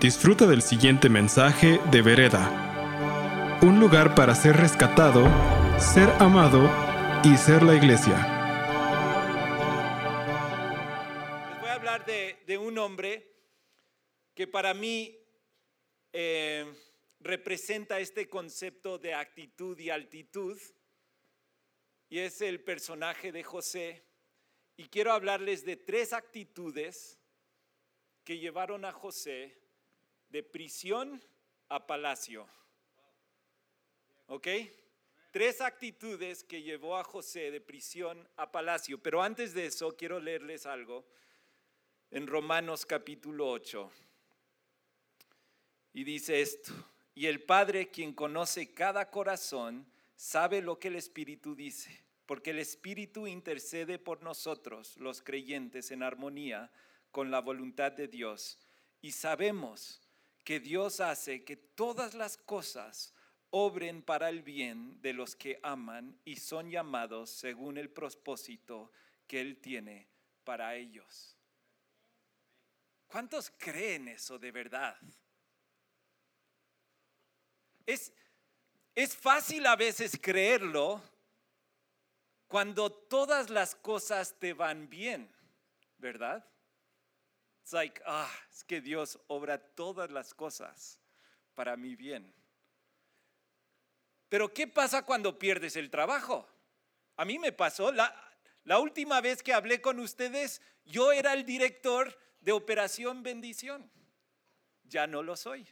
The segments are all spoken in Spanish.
Disfruta del siguiente mensaje de Vereda. Un lugar para ser rescatado, ser amado y ser la iglesia. Les voy a hablar de, un hombre que para mí eh, representa este concepto de actitud y altitud y es el personaje de José. Y quiero hablarles de tres actitudes que llevaron a José de prisión a palacio. ¿Ok? Tres actitudes que llevó a José de prisión a palacio. Pero antes de eso, quiero leerles algo en Romanos capítulo 8. Y dice esto, y el Padre quien conoce cada corazón, sabe lo que el Espíritu dice, porque el Espíritu intercede por nosotros, los creyentes, en armonía con la voluntad de Dios. Y sabemos que Dios hace que todas las cosas obren para el bien de los que aman y son llamados según el propósito que Él tiene para ellos. ¿Cuántos creen eso de verdad? Es, es fácil a veces creerlo cuando todas las cosas te van bien, ¿verdad? Es like, ah, es que Dios obra todas las cosas para mi bien. Pero ¿qué pasa cuando pierdes el trabajo? A mí me pasó, la, la última vez que hablé con ustedes, yo era el director de Operación Bendición. Ya no lo soy.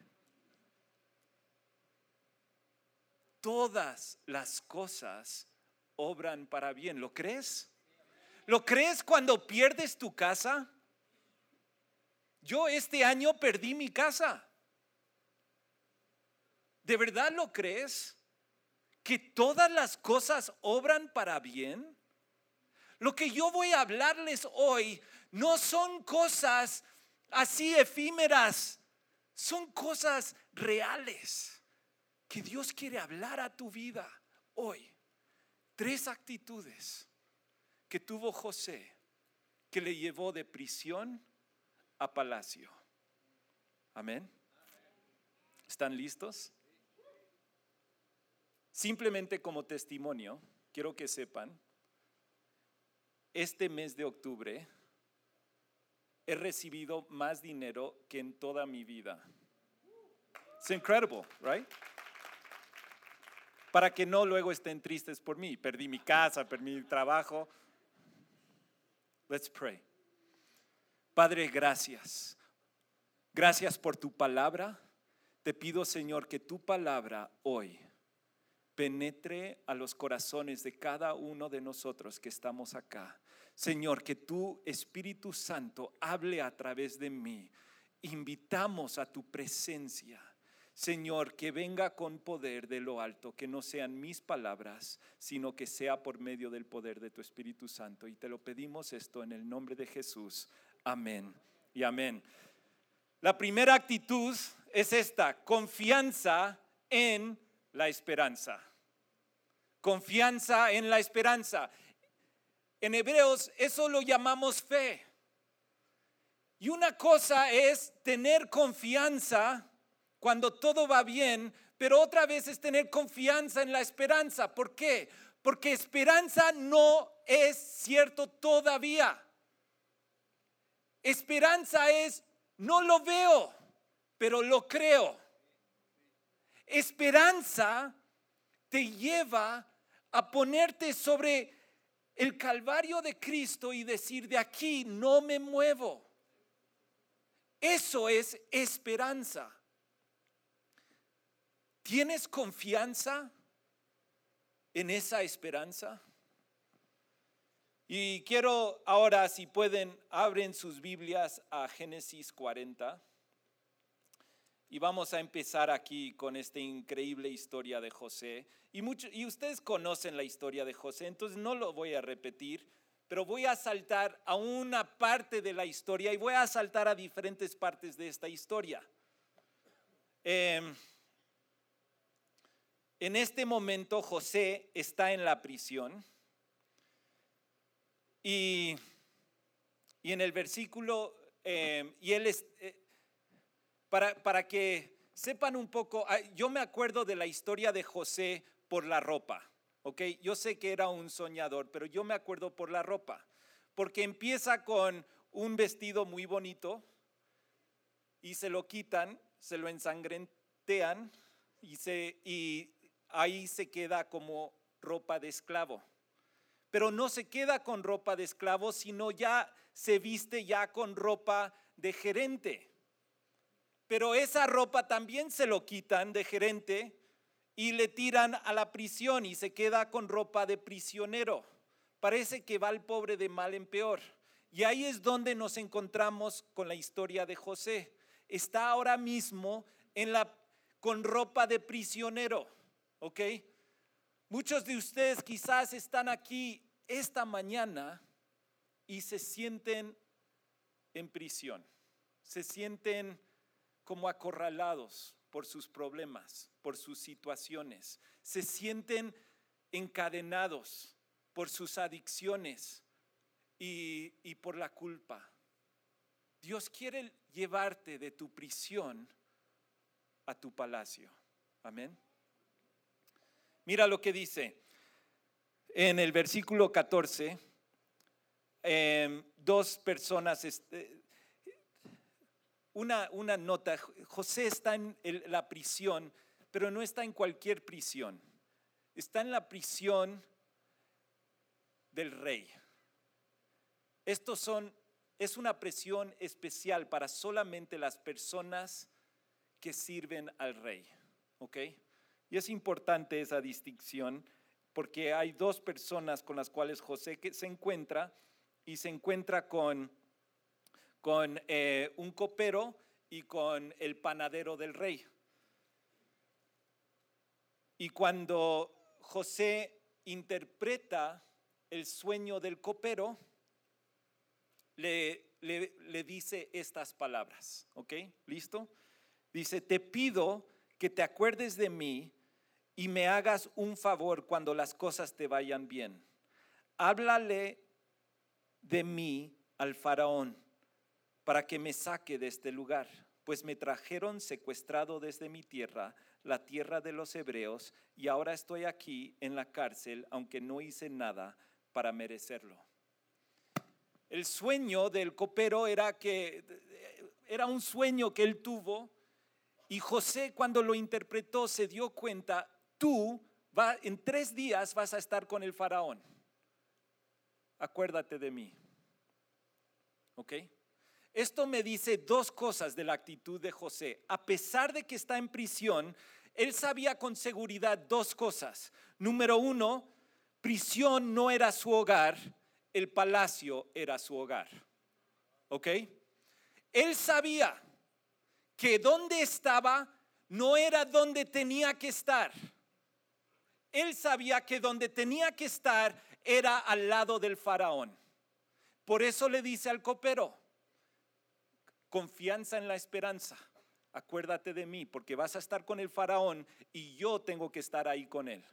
Todas las cosas obran para bien. ¿Lo crees? ¿Lo crees cuando pierdes tu casa? Yo este año perdí mi casa. ¿De verdad lo crees? ¿Que todas las cosas obran para bien? Lo que yo voy a hablarles hoy no son cosas así efímeras, son cosas reales que Dios quiere hablar a tu vida hoy. Tres actitudes que tuvo José que le llevó de prisión a palacio. Amén. ¿Están listos? Simplemente como testimonio, quiero que sepan, este mes de octubre he recibido más dinero que en toda mi vida. Es incredible, right? Para que no luego estén tristes por mí. Perdí mi casa, perdí mi trabajo. Let's pray. Padre, gracias. Gracias por tu palabra. Te pido, Señor, que tu palabra hoy penetre a los corazones de cada uno de nosotros que estamos acá. Señor, que tu Espíritu Santo hable a través de mí. Invitamos a tu presencia. Señor, que venga con poder de lo alto, que no sean mis palabras, sino que sea por medio del poder de tu Espíritu Santo. Y te lo pedimos esto en el nombre de Jesús. Amén y amén. La primera actitud es esta, confianza en la esperanza. Confianza en la esperanza. En Hebreos eso lo llamamos fe. Y una cosa es tener confianza cuando todo va bien, pero otra vez es tener confianza en la esperanza. ¿Por qué? Porque esperanza no es cierto todavía. Esperanza es, no lo veo, pero lo creo. Esperanza te lleva a ponerte sobre el calvario de Cristo y decir, de aquí no me muevo. Eso es esperanza. ¿Tienes confianza en esa esperanza? Y quiero ahora, si pueden, abren sus Biblias a Génesis 40. Y vamos a empezar aquí con esta increíble historia de José. Y, y ustedes conocen la historia de José, entonces no lo voy a repetir, pero voy a saltar a una parte de la historia y voy a saltar a diferentes partes de esta historia. Em, en este momento José está en la prisión y, en el versículo, em, y él es, eh, para, para que sepan un poco, ah, yo me acuerdo de la historia de José por la ropa, ¿ok? Yo sé que era un soñador, pero yo me acuerdo por la ropa, porque empieza con un vestido muy bonito y se lo quitan, se lo ensangrentean y, se, y ahí se queda como ropa de esclavo. Pero no se queda con ropa de esclavo, sino ya se viste ya con ropa de gerente. Pero esa ropa también se lo quitan de gerente y le tiran a la prisión y se queda con ropa de prisionero. Parece que va el pobre de mal en peor. Y ahí es donde nos encontramos con la historia de José. Está ahora mismo con ropa de prisionero, ¿ok? Muchos de ustedes quizás están aquí esta mañana y se sienten en prisión, se sienten como acorralados por sus problemas, por sus situaciones, se sienten encadenados por sus adicciones y, por la culpa. Dios quiere llevarte de tu prisión a tu palacio. Amén. Mira lo que dice en el versículo 14. Em, dos personas, este, una, una nota, José está en la prisión, pero no está en cualquier prisión, está en la prisión del rey. Estos son, es una presión especial para solamente las personas que sirven al rey, ¿ok? Y es importante esa distinción porque hay dos personas con las cuales José se encuentra y se encuentra con con eh, un copero y con el panadero del rey. Y cuando José interpreta el sueño del copero, le, le, le, dice estas palabras, ¿ok? ¿Listo? Dice, te pido que te acuerdes de mí y me hagas un favor cuando las cosas te vayan bien. Háblale de mí al faraón para que me saque de este lugar, pues me trajeron secuestrado desde mi tierra, la tierra de los hebreos, y ahora estoy aquí en la cárcel, aunque no hice nada para merecerlo. El sueño del copero era que era un sueño que él tuvo y José cuando lo interpretó se dio cuenta, tú va, en tres días vas a estar con el faraón. Acuérdate de mí. ¿Ok? Esto me dice dos cosas de la actitud de José. A pesar de que está en prisión, él sabía con seguridad dos cosas. Número uno, prisión no era su hogar, el palacio era su hogar. ¿Ok? Él sabía que donde estaba no era donde tenía que estar. Él sabía que donde tenía que estar era al lado del faraón. Por eso le dice al copero, confianza en la esperanza. Acuérdate de mí, porque vas a estar con el faraón y yo tengo que estar ahí con él.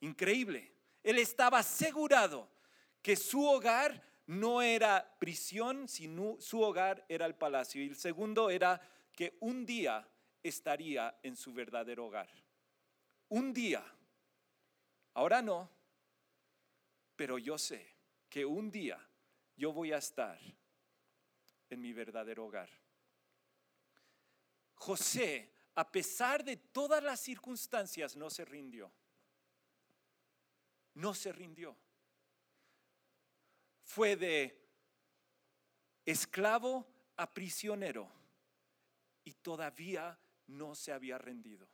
Increíble. Él estaba asegurado que su hogar no era prisión, sino su hogar era el palacio. Y el segundo era que un día estaría en su verdadero hogar. Un día. Ahora no, pero yo sé que un día yo voy a estar en mi verdadero hogar. José, a pesar de todas las circunstancias, no se rindió. No se rindió. Fue de esclavo a prisionero y todavía no se había rendido.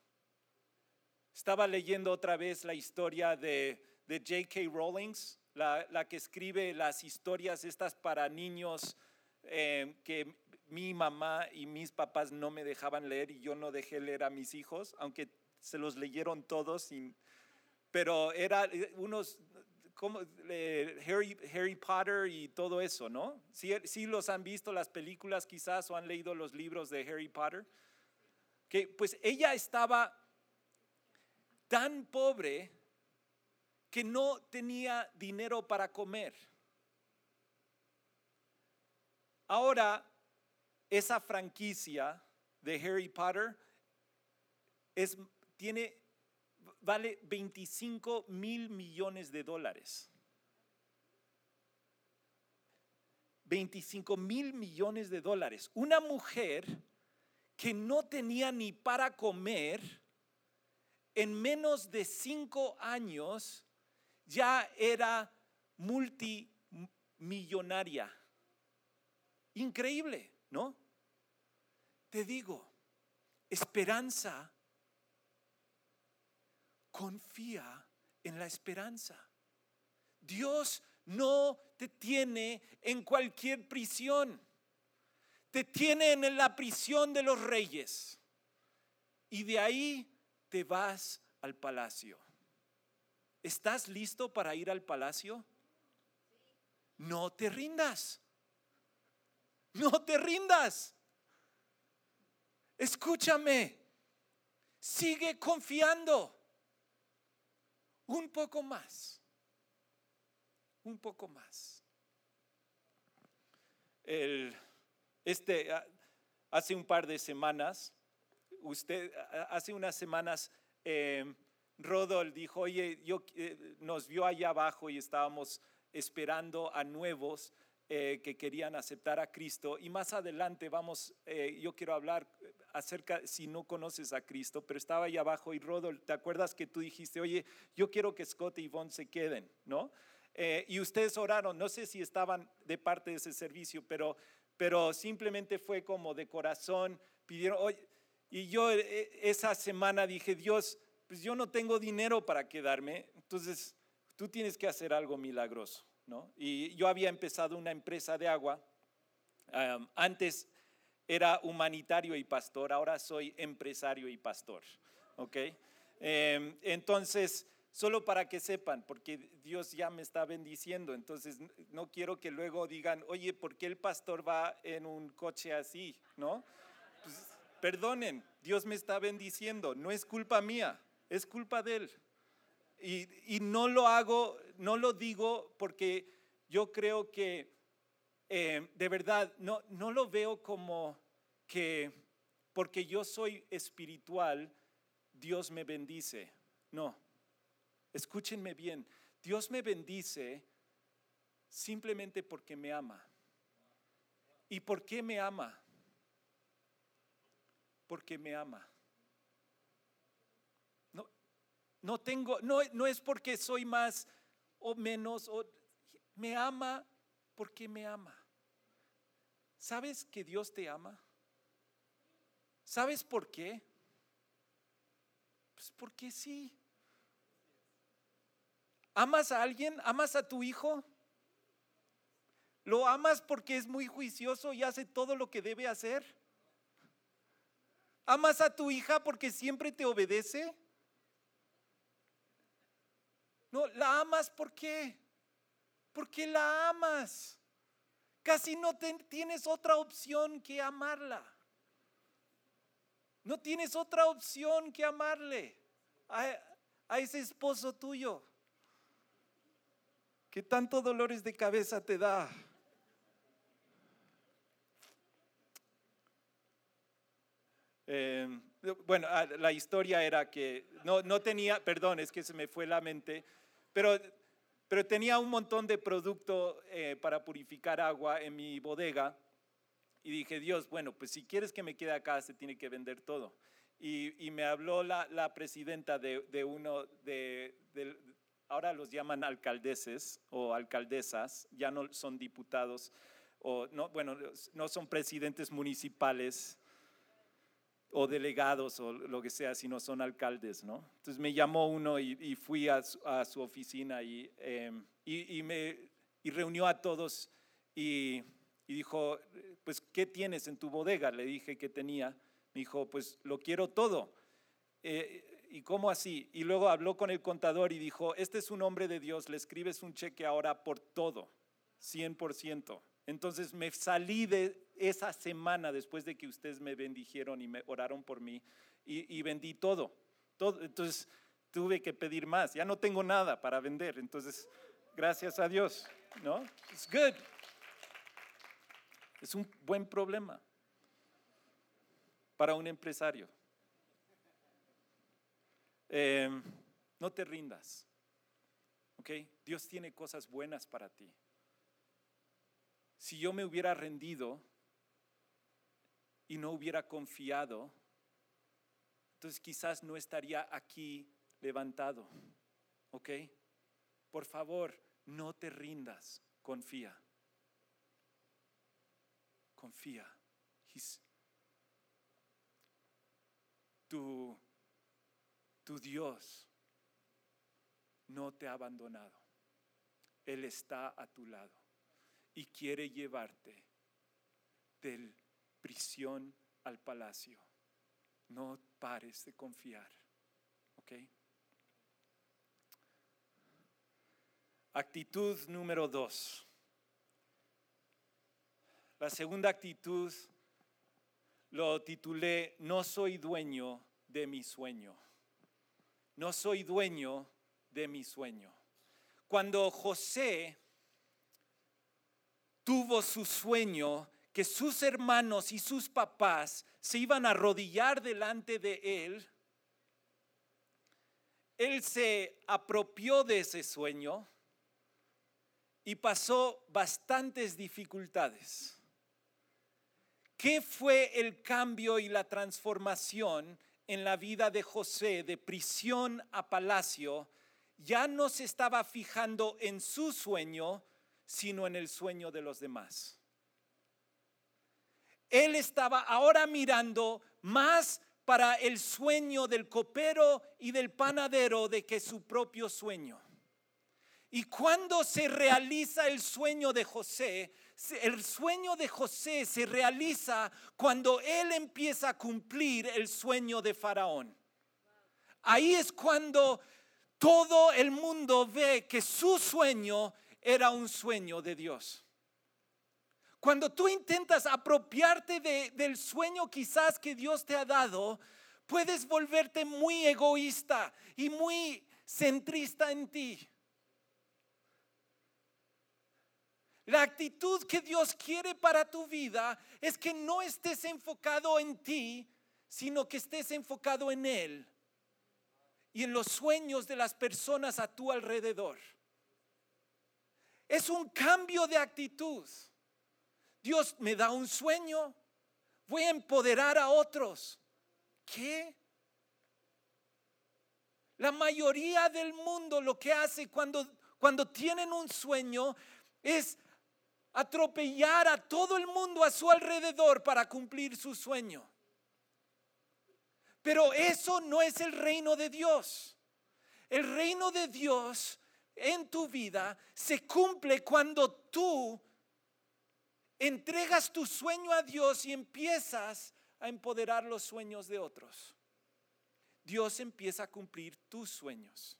Estaba leyendo otra vez la historia de, J.K. Rawlings, la, que escribe las historias estas para niños eh, que mi mamá y mis papás no me dejaban leer y yo no dejé leer a mis hijos, aunque se los leyeron todos, pero era eh, unos como eh, Harry, Harry, Potter y todo eso, ¿no? Si los han visto las películas quizás o han leído los libros de Harry Potter. Que pues ella estaba tan pobre que no tenía dinero para comer. Ahora, esa franquicia de Harry Potter es, tiene, vale 25 mil millones de dólares. 25 mil millones de dólares. Una mujer que no tenía ni para comer, en menos de cinco años ya era multimillonaria. Increíble, ¿no? Te digo, esperanza, confía en la esperanza. Dios no te tiene en cualquier prisión. Te tiene en la prisión de los reyes. Y de ahí te vas al palacio. ¿Estás listo para ir al palacio? No te rindas. No te rindas. Escúchame. Sigue confiando. Un poco más un poco más. este, hace un par de semanas, usted, hace unas semanas, eh, Rodol dijo, oye, yo, eh, nos vio allá abajo y estábamos esperando a nuevos eh, que querían aceptar a Cristo. Y más adelante vamos, eh, yo quiero hablar acerca, si no conoces a Cristo, pero estaba allá abajo y Rodol, ¿te acuerdas que tú dijiste, oye, yo quiero que Scott y Yvonne se queden, ¿no? Y ustedes oraron, no sé si estaban de parte de ese servicio, pero, pero simplemente fue como de corazón, pidieron, y yo eh, esa semana dije, Dios, pues yo no tengo dinero para quedarme, entonces tú tienes que hacer algo milagroso, ¿no? Y yo había empezado una empresa de agua, antes era humanitario y pastor, ahora soy empresario y pastor, ¿ok? Em, entonces, solo para que sepan, porque Dios ya me está bendiciendo, entonces no quiero que luego digan, oye, ¿por qué el pastor va en un coche así? ¿No? Perdonen, Dios me está bendiciendo, no es culpa mía, es culpa de Él. Y, no lo hago, no lo digo porque yo creo que eh, de verdad no, no lo veo como que porque yo soy espiritual, Dios me bendice. No, Escúchenme bien, Dios me bendice simplemente porque me ama. ¿Y por qué me ama? Porque me ama. No, no tengo, no, no es porque soy más o menos, o, me ama porque me ama. ¿Sabes que Dios te ama? ¿Sabes por qué? Pues porque sí. ¿Amas a alguien? ¿Amas a tu hijo? ¿Lo amas porque es muy juicioso y hace todo lo que debe hacer? ¿Amas a tu hija porque siempre te obedece? No, la amas ¿por qué? Porque la amas. Casi no tienes otra opción que amarla. No tienes otra opción que amarle a ese esposo tuyo. ¿Qué tanto dolores de cabeza te da? Eh, bueno, ah, la historia era que no, no, tenía, perdón, es que se me fue la mente, pero, pero tenía un montón de producto eh, para purificar agua en mi bodega y dije, Dios, bueno, pues si quieres que me quede acá, se tiene que vender todo. Y, y me habló la, la presidenta de, de uno de, de, ahora los llaman alcaldeses o alcaldesas, ya no son diputados, o no, bueno, no son presidentes municipales o delegados o lo que sea, sino son alcaldes, ¿no? Entonces me llamó uno y, fui a su, oficina em, y, y, me, y reunió a todos y, dijo, pues, ¿qué tienes en tu bodega? Le dije que tenía. Me dijo, pues, lo quiero todo. Eh, ¿y cómo así? Y luego habló con el contador y dijo, este es un hombre de Dios, le escribes un cheque ahora por todo, 100%. Entonces me salí de esa semana después de que ustedes me bendijeron y me oraron por mí y, vendí todo. Entonces tuve que pedir más, ya no tengo nada para vender. Entonces, gracias a Dios, ¿no? Es good. Es un buen problema. para un empresario. Em, no te rindas. ¿Ok? Dios tiene cosas buenas para ti. Si yo me hubiera rendido y no hubiera confiado, entonces quizás no estaría aquí levantado. ¿Ok? Por favor, no te rindas, confía. Confía. tu, tu Dios no te ha abandonado. Él está a tu lado y quiere llevarte del prisión al palacio. No pares de confiar. ¿Ok? Actitud número dos. La segunda actitud lo titulé No soy dueño de mi sueño. No soy dueño de mi sueño. Cuando José tuvo su sueño, que sus hermanos y sus papás se iban a arrodillar delante de él, él se apropió de ese sueño y pasó bastantes dificultades. ¿Qué fue el cambio y la transformación en la vida de José de prisión a palacio? Ya no se estaba fijando en su sueño, sino en el sueño de los demás. Él estaba ahora mirando más para el sueño del copero y del panadero de que su propio sueño. Y cuando se realiza el sueño de José, el sueño de José se realiza cuando él empieza a cumplir el sueño de Faraón. Ahí es cuando todo el mundo ve que su sueño era un sueño de Dios. Cuando tú intentas apropiarte del sueño quizás que Dios te ha dado, puedes volverte muy egoísta y muy centrista en ti. La actitud que Dios quiere para tu vida es que no estés enfocado en ti, sino que estés enfocado en Él y en los sueños de las personas a tu alrededor. Es un cambio de actitud. Dios me da un sueño, voy a empoderar a otros. ¿Qué? La mayoría del mundo lo que hace cuando, cuando tienen un sueño es atropellar a todo el mundo a su alrededor para cumplir su sueño. Pero eso no es el reino de Dios. El reino de Dios en tu vida se cumple cuando tú entregas tu sueño a Dios y empiezas a empoderar los sueños de otros. Dios empieza a cumplir tus sueños.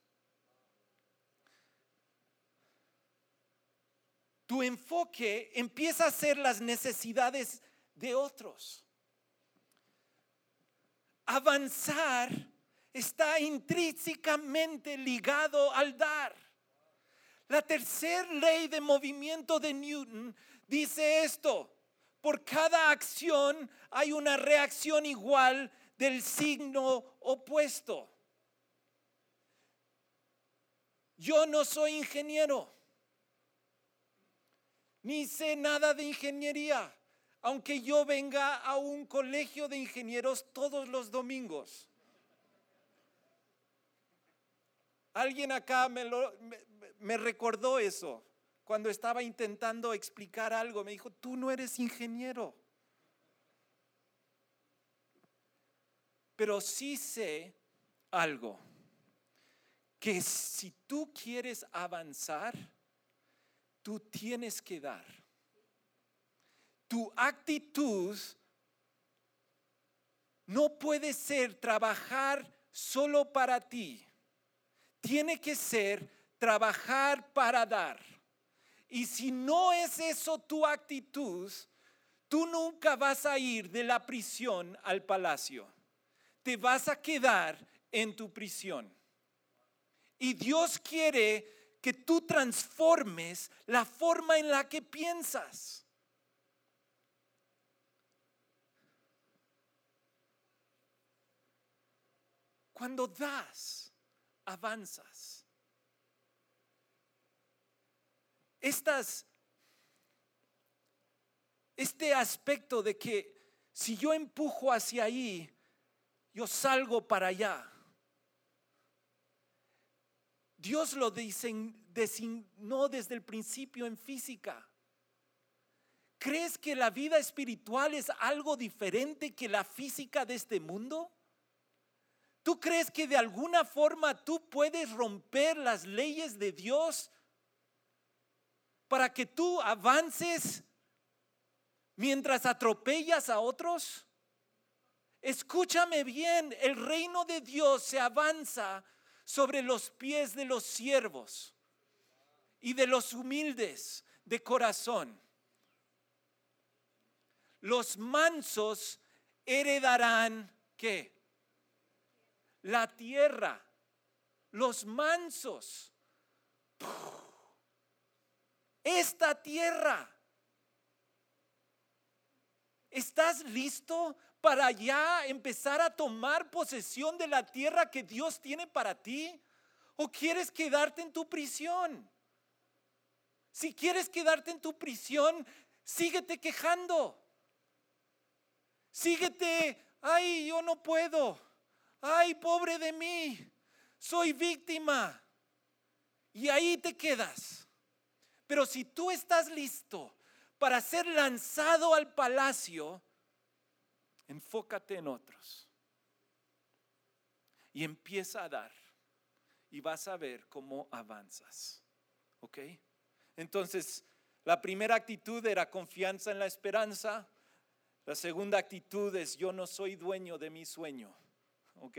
tu enfoque empieza a ser las necesidades de otros. Avanzar está intrínsecamente ligado al dar. La tercera ley de movimiento de Newton dice esto, por cada acción hay una reacción igual del signo opuesto. Yo no soy ingeniero ni sé nada de ingeniería, aunque yo venga a un colegio de ingenieros todos los domingos. Alguien acá me, me, recordó eso cuando estaba intentando explicar algo. Me dijo, tú no eres ingeniero. Pero sí sé algo, que si tú quieres avanzar, tú tienes que dar. Tu actitud no puede ser trabajar solo para ti. Tiene que ser trabajar para dar. Y si no es eso tu actitud, tú nunca vas a ir de la prisión al palacio. Te vas a quedar en tu prisión. Y Dios quiere que tú transformes la forma en la que piensas. Cuando das, avanzas. Estas, este aspecto de que si yo empujo hacia ahí, yo salgo para allá. Dios lo designó desde el principio en física. ¿Crees que la vida espiritual es algo diferente que la física de este mundo? ¿Tú crees que de alguna forma tú puedes romper las leyes de Dios para que tú avances mientras atropellas a otros? Escúchame bien, el reino de Dios se avanza sobre los pies de los siervos y de los humildes de corazón los mansos heredarán qué? La tierra. Los mansos. Esta tierra. ¿Estás listo para ya empezar a tomar posesión de la tierra que Dios tiene para ti? ¿O quieres quedarte en tu prisión? Si quieres quedarte en tu prisión, síguete quejando. Síguete, ay, yo no puedo. Ay, pobre de mí. Soy víctima. Y ahí te quedas. Pero si tú estás listo para ser lanzado al palacio, enfócate en otros. Y empieza a dar. Y vas a ver cómo avanzas. ¿Ok? Entonces, la primera actitud era confianza en la esperanza. La segunda actitud es yo no soy dueño de mi sueño, ¿ok?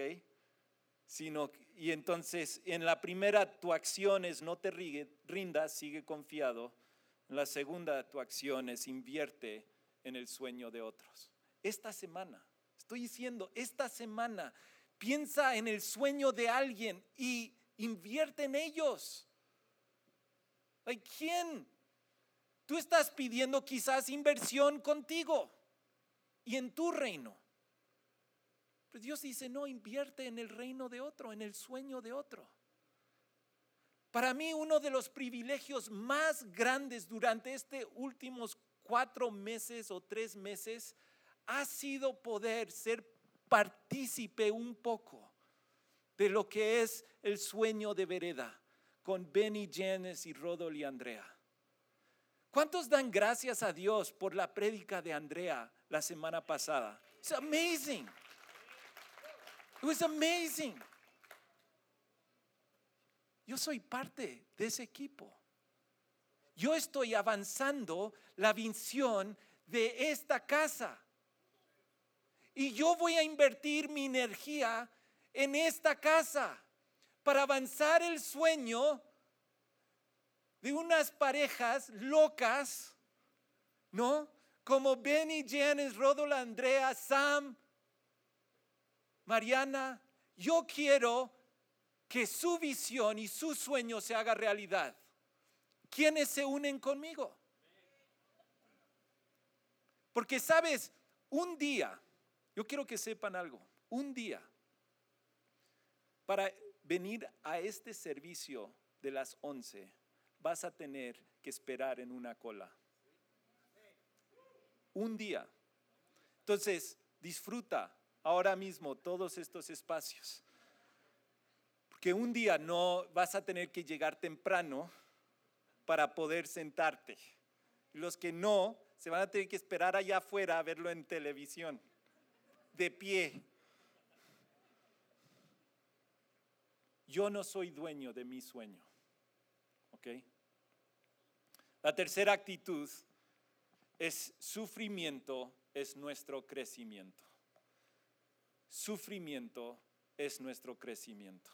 Sino, y entonces en la primera tu acción es no te rindas, sigue confiado. En la segunda tu acción es invierte en el sueño de otros. Esta semana, estoy diciendo, esta semana piensa en el sueño de alguien y invierte en ellos. ¿Quién? Tú estás pidiendo quizás inversión contigo y en tu reino. Pero Dios dice, no, invierte en el reino de otro, en el sueño de otro. Para mí uno de los privilegios más grandes durante estos últimos cuatro meses o tres meses ha sido poder ser partícipe un poco de lo que es el sueño de vereda con Benny Janes y Rodol y Andrea. ¿Cuántos dan gracias a Dios por la prédica de Andrea la semana pasada. It's amazing. It was amazing. Yo soy parte de ese equipo. Yo estoy avanzando la visión de esta casa. Y yo voy a invertir mi energía en esta casa para avanzar el sueño de unas parejas locas, ¿no? como Benny, Janice, Rodolfo, Andrea, Sam, Mariana, yo quiero que su visión y su sueño se haga realidad. ¿Quiénes se unen conmigo? Porque sabes, un día, yo quiero que sepan algo, un día, para venir a este servicio de las 11, vas a tener que esperar en una cola un día. Entonces, disfruta ahora mismo todos estos espacios. Porque un día no vas a tener que llegar temprano para poder sentarte. Los que no, se van a tener que esperar allá afuera a verlo en televisión, de pie. Yo no soy dueño de mi sueño. ¿Ok? La tercera actitud es sufrimiento es nuestro crecimiento. Sufrimiento es nuestro crecimiento.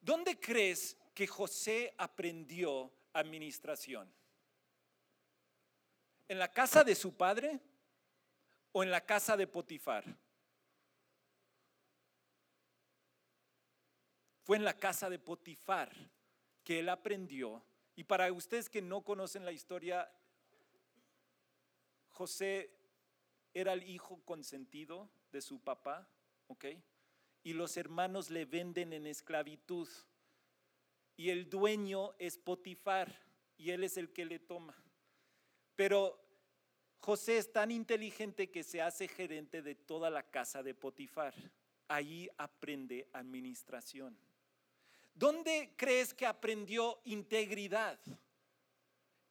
¿Dónde crees que José aprendió administración? ¿En la casa de su padre o en la casa de Potifar? Fue en la casa de Potifar que él aprendió. Y para ustedes que no conocen la historia, José era el hijo consentido de su papá, ¿ok? y los hermanos le venden en esclavitud. Y el dueño es Potifar y él es el que le toma. Pero José es tan inteligente que se hace gerente de toda la casa de Potifar. Ahí aprende administración. ¿Dónde crees que aprendió integridad?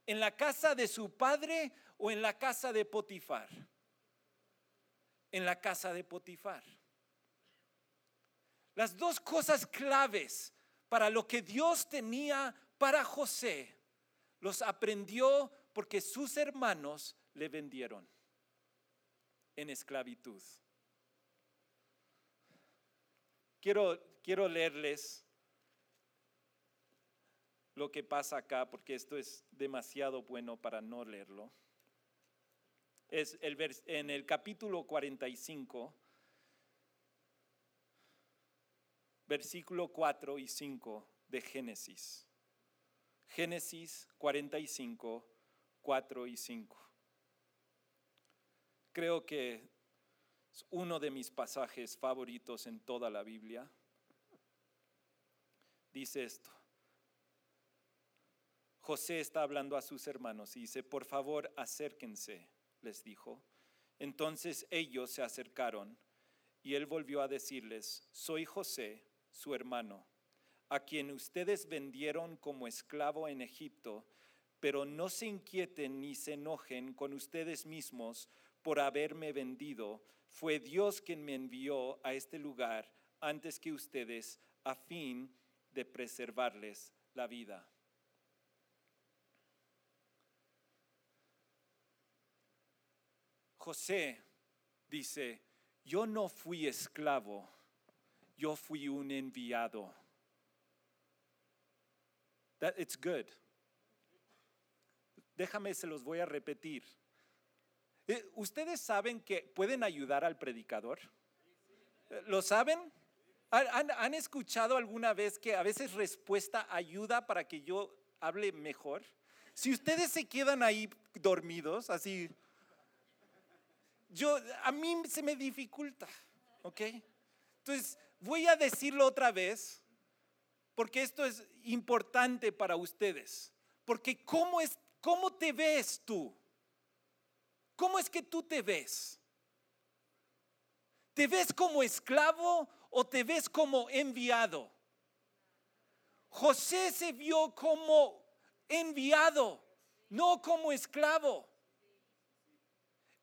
¿En la casa de su padre o en la casa de Potifar? En la casa de Potifar. Las dos cosas claves para lo que Dios tenía para José los aprendió porque sus hermanos le vendieron en esclavitud. Quiero, quiero leerles lo que pasa acá porque esto es demasiado bueno para no leerlo. Es el en el capítulo 45, versículo 4 y 5 de Génesis. Génesis 45, 4 y 5. Creo que es uno de mis pasajes favoritos en toda la Biblia. Dice esto. José está hablando a sus hermanos y dice, por favor, acérquense, les dijo. Entonces ellos se acercaron y él volvió a decirles, soy José, su hermano, a quien ustedes vendieron como esclavo en Egipto, pero no se inquieten ni se enojen con ustedes mismos por haberme vendido. Fue Dios quien me envió a este lugar antes que ustedes a fin de preservarles la vida. José dice, yo no fui esclavo, yo fui un enviado. That it's good. Déjame, se los voy a repetir. Eh, ¿Ustedes saben que pueden ayudar al predicador? ¿Lo saben? ¿Han, escuchado alguna vez que a veces respuesta ayuda para que yo hable mejor? Si ustedes se quedan ahí dormidos, así, yo, a mí se me dificulta, ¿ok? Entonces, voy a decirlo otra vez, porque esto es importante para ustedes. Porque ¿cómo, es, cómo te ves tú? ¿Cómo es que tú te ves? ¿Te ves como esclavo o te ves como enviado? José se vio como enviado, no como esclavo.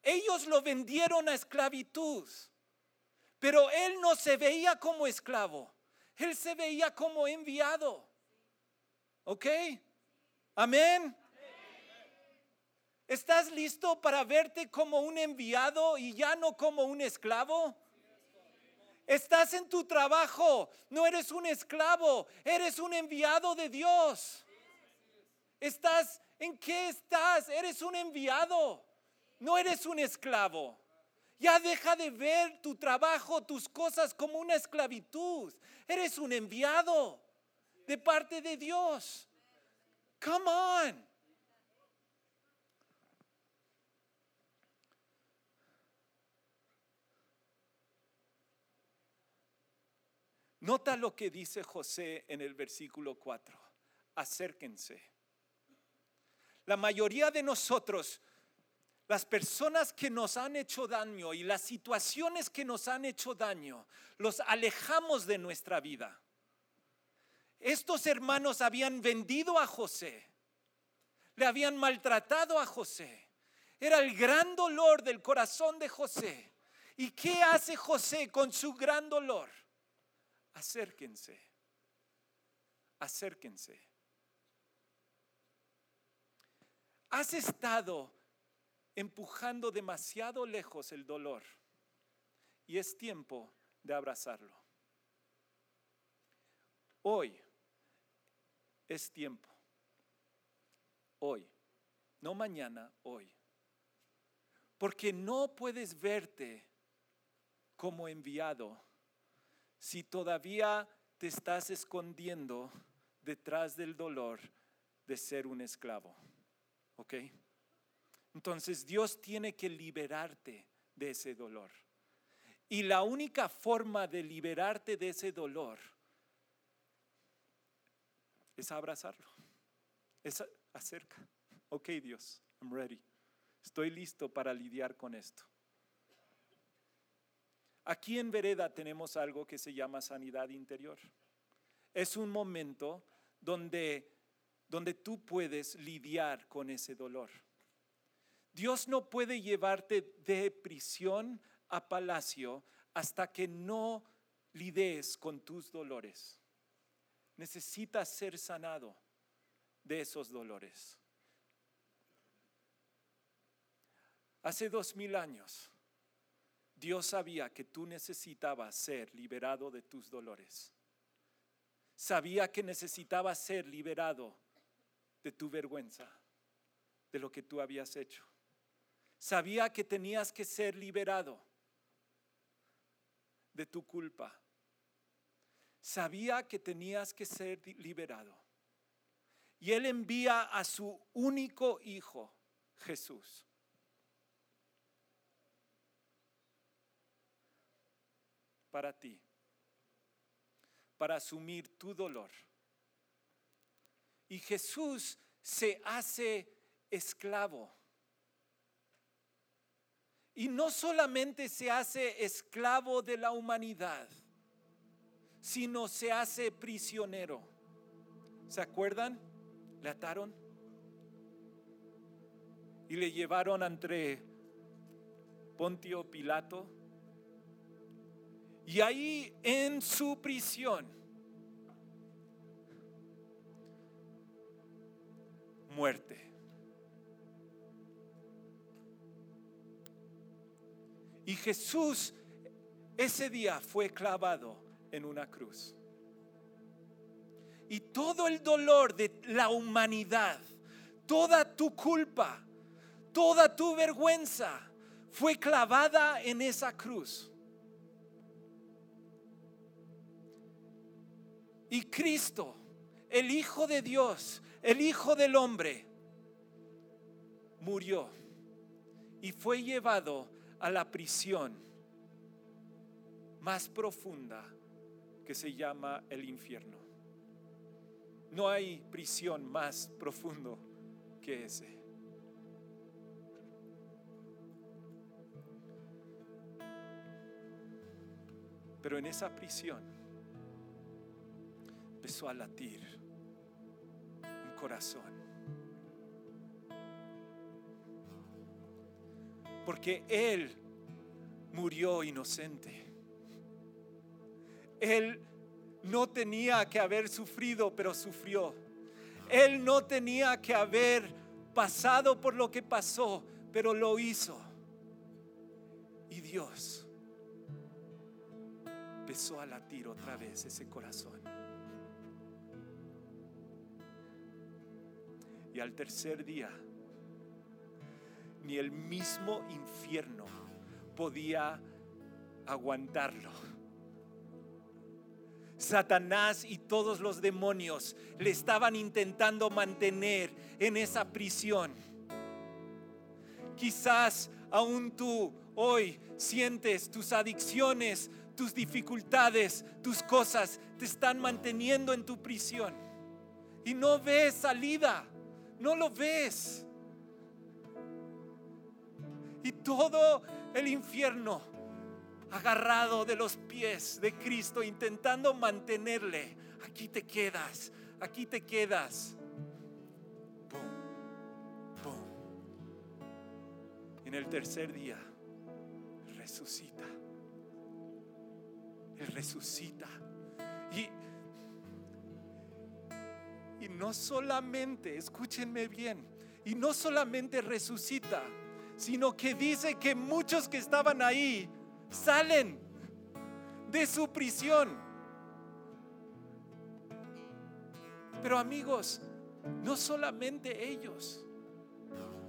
Ellos lo vendieron a esclavitud, pero él no se veía como esclavo, él se veía como enviado. ¿Ok? Amén. ¿Estás listo para verte como un enviado y ya no como un esclavo? Estás en tu trabajo, no eres un esclavo, eres un enviado de Dios. ¿Estás en qué estás? Eres un enviado, no eres un esclavo. Ya deja de ver tu trabajo, tus cosas como una esclavitud. Eres un enviado de parte de Dios. Come on. Nota lo que dice José en el versículo 4. Acérquense. La mayoría de nosotros, las personas que nos han hecho daño y las situaciones que nos han hecho daño, los alejamos de nuestra vida. Estos hermanos habían vendido a José, le habían maltratado a José. Era el gran dolor del corazón de José. ¿Y qué hace José con su gran dolor? acérquense, acérquense. Has estado empujando demasiado lejos el dolor y es tiempo de abrazarlo. Hoy es tiempo. Hoy. No mañana, hoy. Porque no puedes verte como enviado si todavía te estás escondiendo detrás del dolor de ser un esclavo. ¿Ok? Entonces Dios tiene que liberarte de ese dolor. Y la única forma de liberarte de ese dolor es abrazarlo. Es acerca. Ok, Dios, I'm ready. Estoy listo para lidiar con esto. Aquí en Vereda tenemos algo que se llama sanidad interior. Es un momento donde, donde tú puedes lidiar con ese dolor. Dios no puede llevarte de prisión a palacio hasta que no lides con tus dolores. Necesitas ser sanado de esos dolores. Hace dos mil años, Dios sabía que tú necesitabas ser liberado de tus dolores. Sabía que necesitabas ser liberado de tu vergüenza, de lo que tú habías hecho. Sabía que tenías que ser liberado de tu culpa. Sabía que tenías que ser liberado. Y Él envía a su único hijo, Jesús. Para ti, para asumir tu dolor. Y Jesús se hace esclavo y no solamente se hace esclavo de la humanidad, sino se hace prisionero. ¿Se acuerdan? Le ataron y le llevaron ante Pontio Pilato. Y ahí en su prisión, muerte. Y Jesús ese día fue clavado en una cruz. Y todo el dolor de la humanidad, toda tu culpa, toda tu vergüenza fue clavada en esa cruz. Y Cristo, el Hijo de Dios, el Hijo del hombre, murió y fue llevado a la prisión más profunda que se llama el infierno. No hay prisión más profundo que ese. Pero en esa prisión empezó a latir un corazón porque Él murió inocente. Él no tenía que haber sufrido, pero sufrió. Él no tenía que haber pasado por lo que pasó, pero lo hizo. Y Dios empezó a latir otra vez ese corazón. Y al tercer día, ni el mismo infierno podía aguantarlo. Satanás y todos los demonios le estaban intentando mantener en esa prisión. Quizás aún tú hoy sientes tus adicciones, tus dificultades, tus cosas te están manteniendo en tu prisión. Y no ves salida, no lo ves y todo el infierno agarrado de los pies de Cristo, intentando mantenerle. Aquí te quedas, aquí te quedas. En el tercer día resucita. Él resucita. Y, y no solamente, escúchenme bien, y no solamente resucita, sino que dice que muchos que estaban ahí salen de su prisión. Pero amigos, no solamente ellos.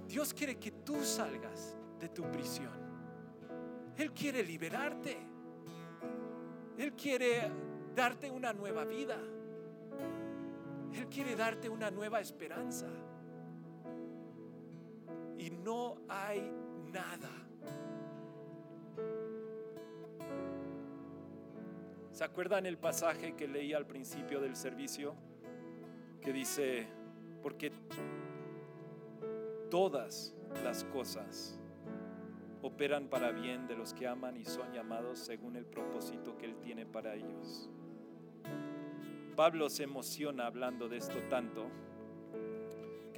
Dios quiere que tú salgas de tu prisión. Él quiere liberarte. Él quiere darte una nueva vida. Él quiere darte una nueva esperanza y no hay nada ¿Se acuerdan el pasaje que leí al principio del servicio? Que dice, porque todas las cosas operan para bien de los que aman y son llamados según el propósito que Él tiene para ellos. Pablo se emociona hablando de esto tanto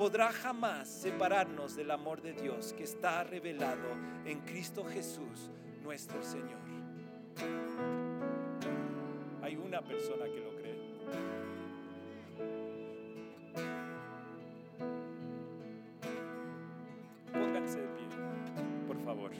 podrá jamás separarnos del amor de Dios que está revelado en Cristo Jesús, nuestro Señor hay una persona que lo cree. Pónganse de pie, por favor.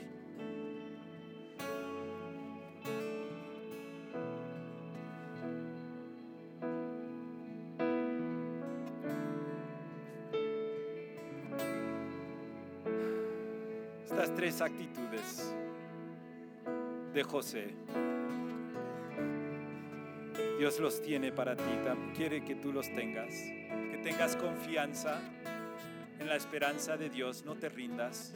Tres actitudes de José Dios los tiene para ti, quiere que tú los tengas, que tengas confianza en la esperanza de Dios, no te rindas.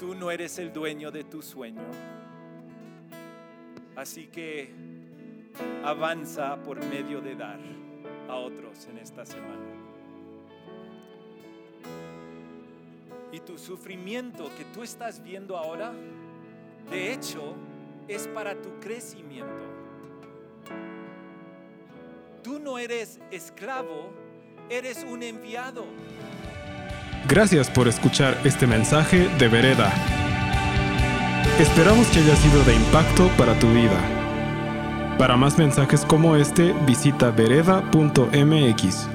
Tú no eres el dueño de tu sueño, así que avanza por medio de dar a otros en esta semana. Tu sufrimiento que tú estás viendo ahora, de hecho, es para tu crecimiento. Tú no eres esclavo, eres un enviado. Gracias por escuchar este mensaje de Vereda. Esperamos que haya sido de impacto para tu vida. Para más mensajes como este, visita vereda.mx.